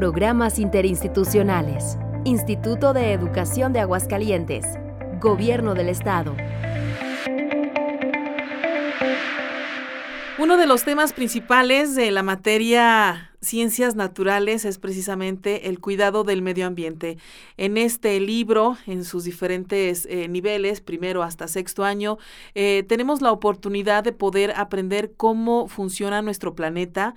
Programas interinstitucionales. Instituto de Educación de Aguascalientes. Gobierno del Estado. Uno de los temas principales de la materia ciencias naturales es precisamente el cuidado del medio ambiente. En este libro, en sus diferentes eh, niveles, primero hasta sexto año, eh, tenemos la oportunidad de poder aprender cómo funciona nuestro planeta,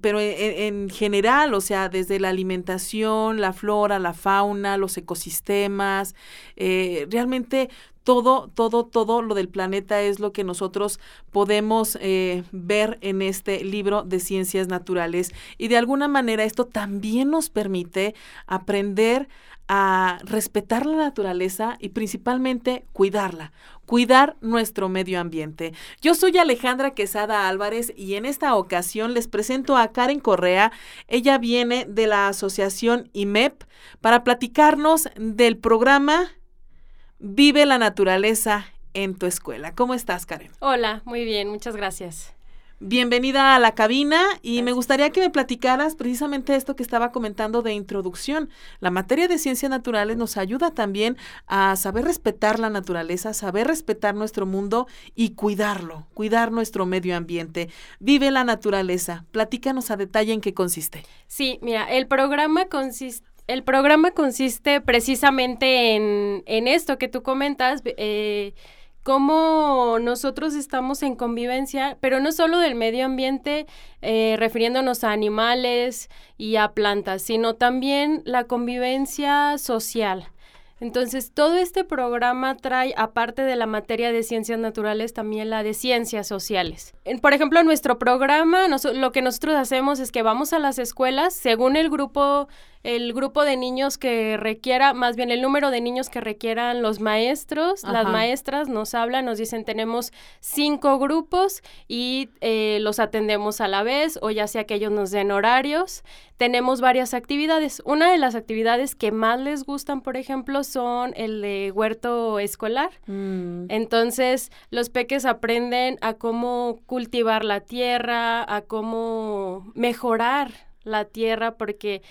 pero en, general, o sea, desde la alimentación, la flora, la fauna, los ecosistemas, eh, realmente todo, todo, todo lo del planeta es lo que nosotros podemos eh, ver en este libro de ciencias naturales. Y de alguna manera esto también nos permite aprender a respetar la naturaleza y principalmente cuidarla, cuidar nuestro medio ambiente. Yo soy Alejandra Quesada Álvarez y en esta ocasión les presento a Karen Correa. Ella viene de la asociación IMEP para platicarnos del programa Vive la naturaleza en tu escuela. ¿Cómo estás, Karen? Hola, muy bien, muchas gracias. Bienvenida a la cabina y me gustaría que me platicaras precisamente esto que estaba comentando de introducción. La materia de ciencias naturales nos ayuda también a saber respetar la naturaleza, saber respetar nuestro mundo y cuidarlo, cuidar nuestro medio ambiente. Vive la naturaleza. Platícanos a detalle en qué consiste. Sí, mira, el programa consiste el programa consiste precisamente en, en esto que tú comentas, eh, cómo nosotros estamos en convivencia, pero no solo del medio ambiente, eh, refiriéndonos a animales y a plantas, sino también la convivencia social. Entonces, todo este programa trae, aparte de la materia de ciencias naturales, también la de ciencias sociales. por ejemplo, en nuestro programa, lo que nosotros hacemos es que vamos a las escuelas, según el grupo el grupo de niños que requiera, más bien el número de niños que requieran los maestros, las maestras nos hablan, nos dicen tenemos cinco grupos y eh, los atendemos a la vez o ya sea que ellos nos den horarios. Tenemos varias actividades. Una de las actividades que más les gustan, por ejemplo, son el de huerto escolar. Mm. Entonces, los peques aprenden a cómo cultivar la tierra, a cómo mejorar la tierra, porque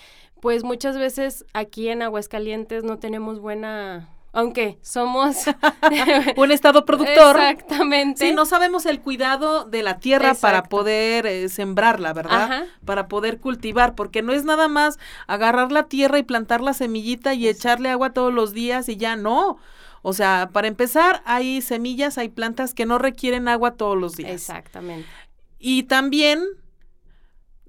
pues muchas veces aquí en Aguascalientes no tenemos buena aunque somos un estado productor. Exactamente. Sí, no sabemos el cuidado de la tierra para poder eh, sembrarla, ¿verdad? Para poder cultivar, porque no es nada más agarrar la tierra y plantar la semillita y echarle agua todos los días y ya no. O sea, para empezar, hay semillas, hay plantas que no requieren agua todos los días. Exactamente. Y también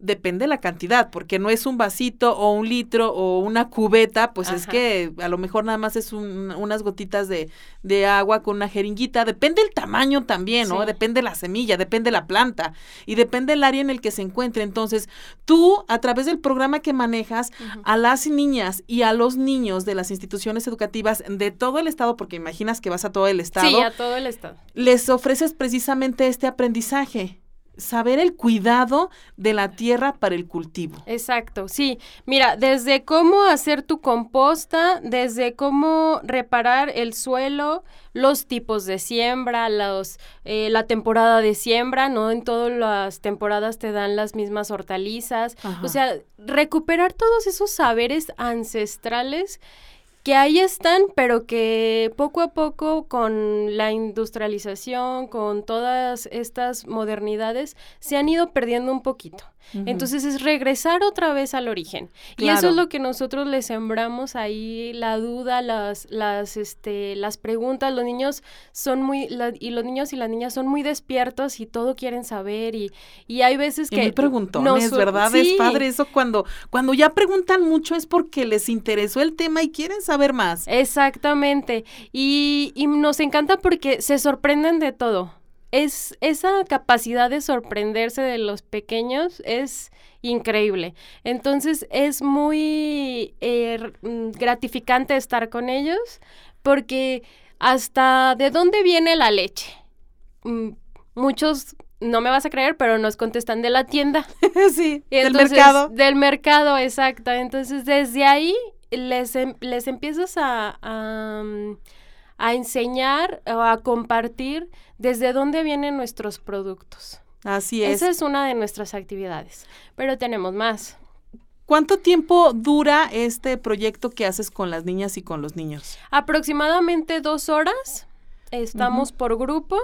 depende la cantidad, porque no es un vasito o un litro o una cubeta, pues es que a lo mejor nada más es unas gotitas de, de, agua con una jeringuita. Depende el tamaño también, ¿no? Depende la semilla, depende la planta y depende el área en el que se encuentre. Entonces, tú, a través del programa que manejas, a las niñas y a los niños de las instituciones educativas de todo el estado, porque imaginas que vas a todo el estado. Sí, a todo el estado. Les ofreces precisamente este aprendizaje saber el cuidado de la tierra para el cultivo. Exacto, sí. Mira, desde cómo hacer tu composta, desde cómo reparar el suelo, los tipos de siembra, los, eh, la temporada de siembra, no en todas las temporadas te dan las mismas hortalizas. O sea, recuperar todos esos saberes ancestrales que ahí están, pero que poco a poco con la industrialización, con todas estas modernidades, se han ido perdiendo un poquito. Entonces es regresar otra vez al origen. Y eso es lo que nosotros le sembramos ahí, la duda, las, las, este, las preguntas. Los niños son muy, y los niños y las niñas son muy despiertos y todo quieren saber. Y, y hay veces que... Y muy es ¿verdad? Es padre eso cuando, cuando ya preguntan mucho es porque les interesó el tema y quieren saber más. Exactamente. Y, y nos encanta porque se sorprenden de todo es esa capacidad de sorprenderse de los pequeños es increíble. Entonces es muy eh, mm, gratificante estar con ellos porque hasta de dónde viene la leche. Mm, muchos no me vas a creer, pero nos contestan de la tienda. sí, del mercado. Del mercado, exacto. Entonces, desde ahí les, em, les empiezas a, a, mm, a enseñar o a compartir desde dónde vienen nuestros productos. Así es. Esa es una de nuestras actividades, pero tenemos más. ¿Cuánto tiempo dura este proyecto que haces con las niñas y con los niños? Aproximadamente dos horas. Estamos por grupo.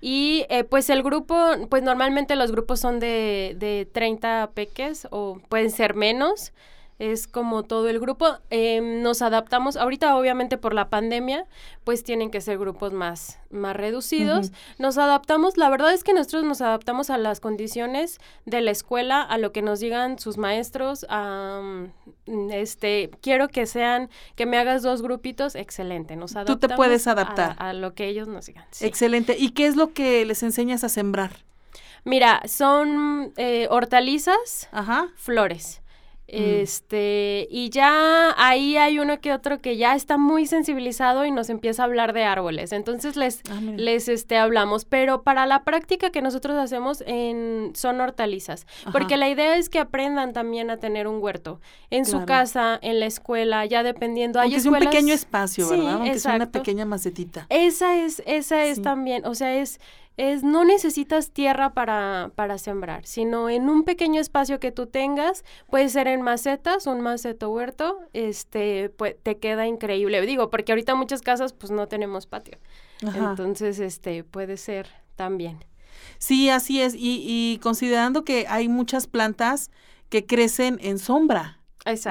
Y eh, pues el grupo, pues normalmente los grupos son de, de 30 peques o pueden ser menos es como todo el grupo. Em, nos adaptamos, ahorita obviamente por la pandemia, pues tienen que ser grupos más, más reducidos. Nos adaptamos, la verdad es que nosotros nos adaptamos a las condiciones de la escuela, a lo que nos digan sus maestros. este, quiero que sean, que me hagas dos grupitos, excelente. Nos adaptamos Tú te puedes adaptar. A, lo que ellos nos digan. Excelente. ¿Y qué es lo que les enseñas a sembrar? Mira, son eh, hortalizas, flores. Mm. Este, y ya ahí hay uno que otro que ya está muy sensibilizado y nos empieza a hablar de árboles. Entonces les, ah, les este, hablamos. Pero para la práctica que nosotros hacemos en, son hortalizas. Porque la idea es que aprendan también a tener un huerto. En su casa, en la escuela, ya dependiendo. Aunque es un pequeño espacio, ¿verdad? Aunque sea una pequeña macetita. Esa es, esa es también, o sea, es es no necesitas tierra para, para sembrar, sino en un pequeño espacio que tú tengas, puede ser en macetas, un maceto huerto, este, pues te queda increíble. Digo, porque ahorita muchas casas pues no tenemos patio. Entonces, este, puede ser también. Sí, así es. Y, y considerando que hay muchas plantas que crecen en sombra.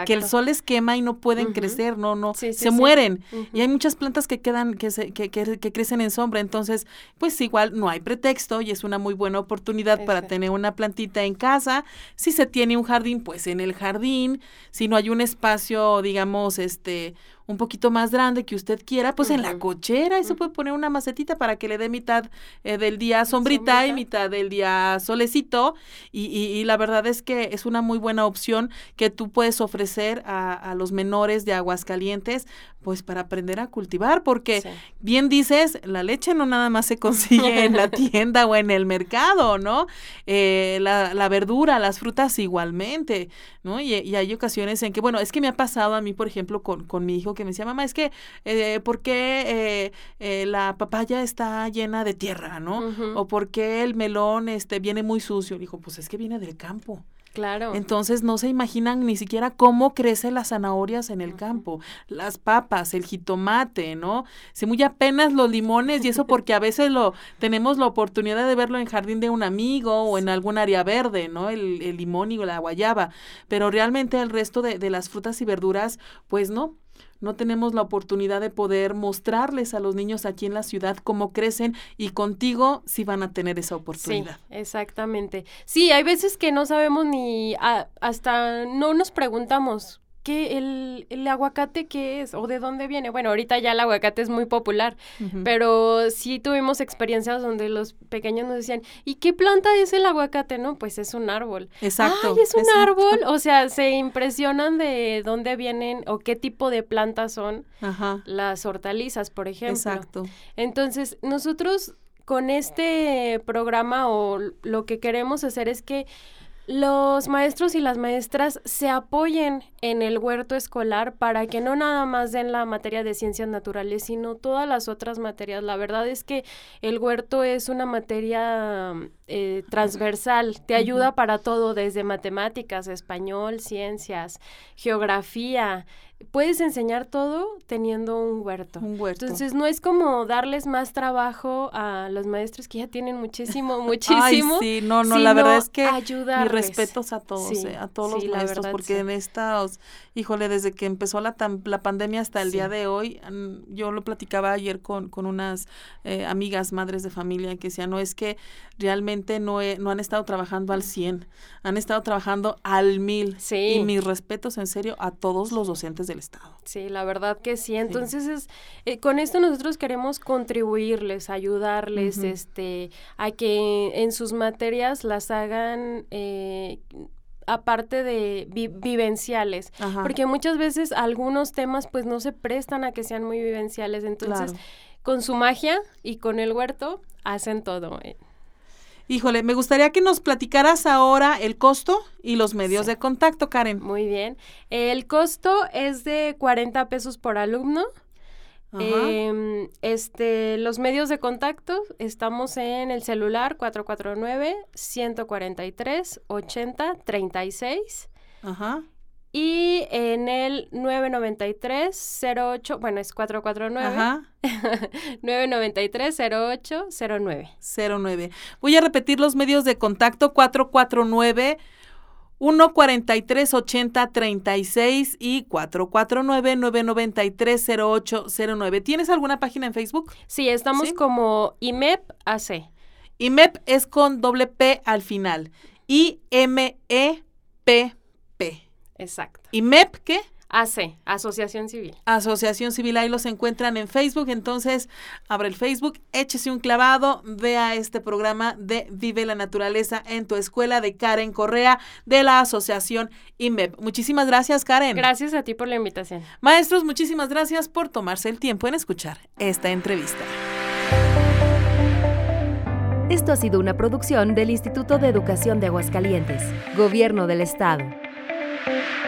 Que el sol les quema y no pueden crecer, no, no, se mueren. Y hay muchas plantas que quedan, que, se, que, que, crecen en sombra. Entonces, pues igual no hay pretexto y es una muy buena oportunidad para tener una plantita en casa. Si se tiene un jardín, pues en el jardín. Si no hay un espacio, digamos, este, un poquito más grande que usted quiera, pues en la cochera, eso puede poner una macetita para que le dé mitad eh, del día sombrita, y mitad del día solecito. Y, y, la verdad es que es una muy buena opción que tú puedes ofrecer a, a los menores de Aguascalientes pues para aprender a cultivar, porque bien dices, la leche no nada más se consigue en la tienda o en el mercado, ¿no? Eh, la, la, verdura, las frutas igualmente, ¿no? Y, y, hay ocasiones en que, bueno, es que me ha pasado a mí, por ejemplo, con, con mi hijo que me decía, mamá, es que, eh, ¿por qué eh, eh, la papaya está llena de tierra, ¿no? O ¿por qué el melón este, viene muy sucio? dijo, pues es que viene del campo. Claro. Entonces no se imaginan ni siquiera cómo crecen las zanahorias en el campo, las papas, el jitomate, ¿no? Si muy apenas los limones y eso porque a veces lo tenemos la oportunidad de verlo en jardín de un amigo o en algún área verde, ¿no? El, el limón y la guayaba, pero realmente el resto de, de las frutas y verduras, pues no no tenemos la oportunidad de poder mostrarles a los niños aquí en la ciudad cómo crecen y contigo sí van a tener esa oportunidad. Sí, exactamente. Sí, hay veces que no sabemos ni hasta no nos preguntamos ¿qué, el, el, aguacate qué es o de dónde viene? Bueno, ahorita ya el aguacate es muy popular, pero sí tuvimos experiencias donde los pequeños nos decían, ¿y qué planta es el aguacate? No, pues es un árbol. Exacto. Ay, es un árbol. O sea, se impresionan de dónde vienen o qué tipo de plantas son las hortalizas, por ejemplo. Exacto. Entonces, nosotros con este programa o lo que queremos hacer es que los maestros y las maestras se apoyen en el huerto escolar para que no nada más den la materia de ciencias naturales, sino todas las otras materias. La verdad es que el huerto es una materia eh, transversal, te ayuda para todo, desde matemáticas, español, ciencias, geografía, puedes enseñar todo teniendo un huerto. Un huerto. Entonces no es como darles más trabajo a los maestros que ya tienen muchísimo, muchísimo. Ay, sí, no, no, la verdad es que mis respetos a todos, eh, a todos los maestros, porque en estos, híjole, desde que empezó la, la pandemia hasta el día de hoy, yo lo platicaba ayer con, con unas eh, amigas, madres de familia, que decían, no, es que realmente no, no han estado trabajando al 100, han estado trabajando al mil. Sí. Y mis respetos, en serio, a todos los docentes del Estado. Sí, la verdad que sí. Entonces, Es, eh, con esto nosotros queremos contribuirles, ayudarles este, a que en sus materias las hagan... Eh, aparte de vivenciales, porque muchas veces algunos temas pues no se prestan a que sean muy vivenciales, entonces con su magia y con el huerto hacen todo. Eh. Híjole, me gustaría que nos platicaras ahora el costo y los medios de contacto, Karen. Muy bien. El costo es de 40 pesos por alumno. Eh, este, los medios de contacto, estamos en el celular 449-143-80-36. Ajá. Y en el 993-08, bueno, es 449. Ajá. 993-0809. 09. Voy a repetir los medios de contacto 449 143 8036 y 449 993 0809. ¿Tienes alguna página en Facebook? Sí, estamos ¿Sí? como IMEP AC. IMEP es con doble P al final. I-M-E-P-P. Exacto. IMEP, ¿qué? AC, Asociación Civil. Asociación Civil, ahí los encuentran en Facebook, entonces abre el Facebook, échese un clavado, vea este programa de Vive la Naturaleza en tu escuela de Karen Correa de la Asociación IMEP. Muchísimas gracias, Karen. Gracias a ti por la invitación. Maestros, muchísimas gracias por tomarse el tiempo en escuchar esta entrevista. Esto ha sido una producción del Instituto de Educación de Aguascalientes, Gobierno del Estado. Thank you.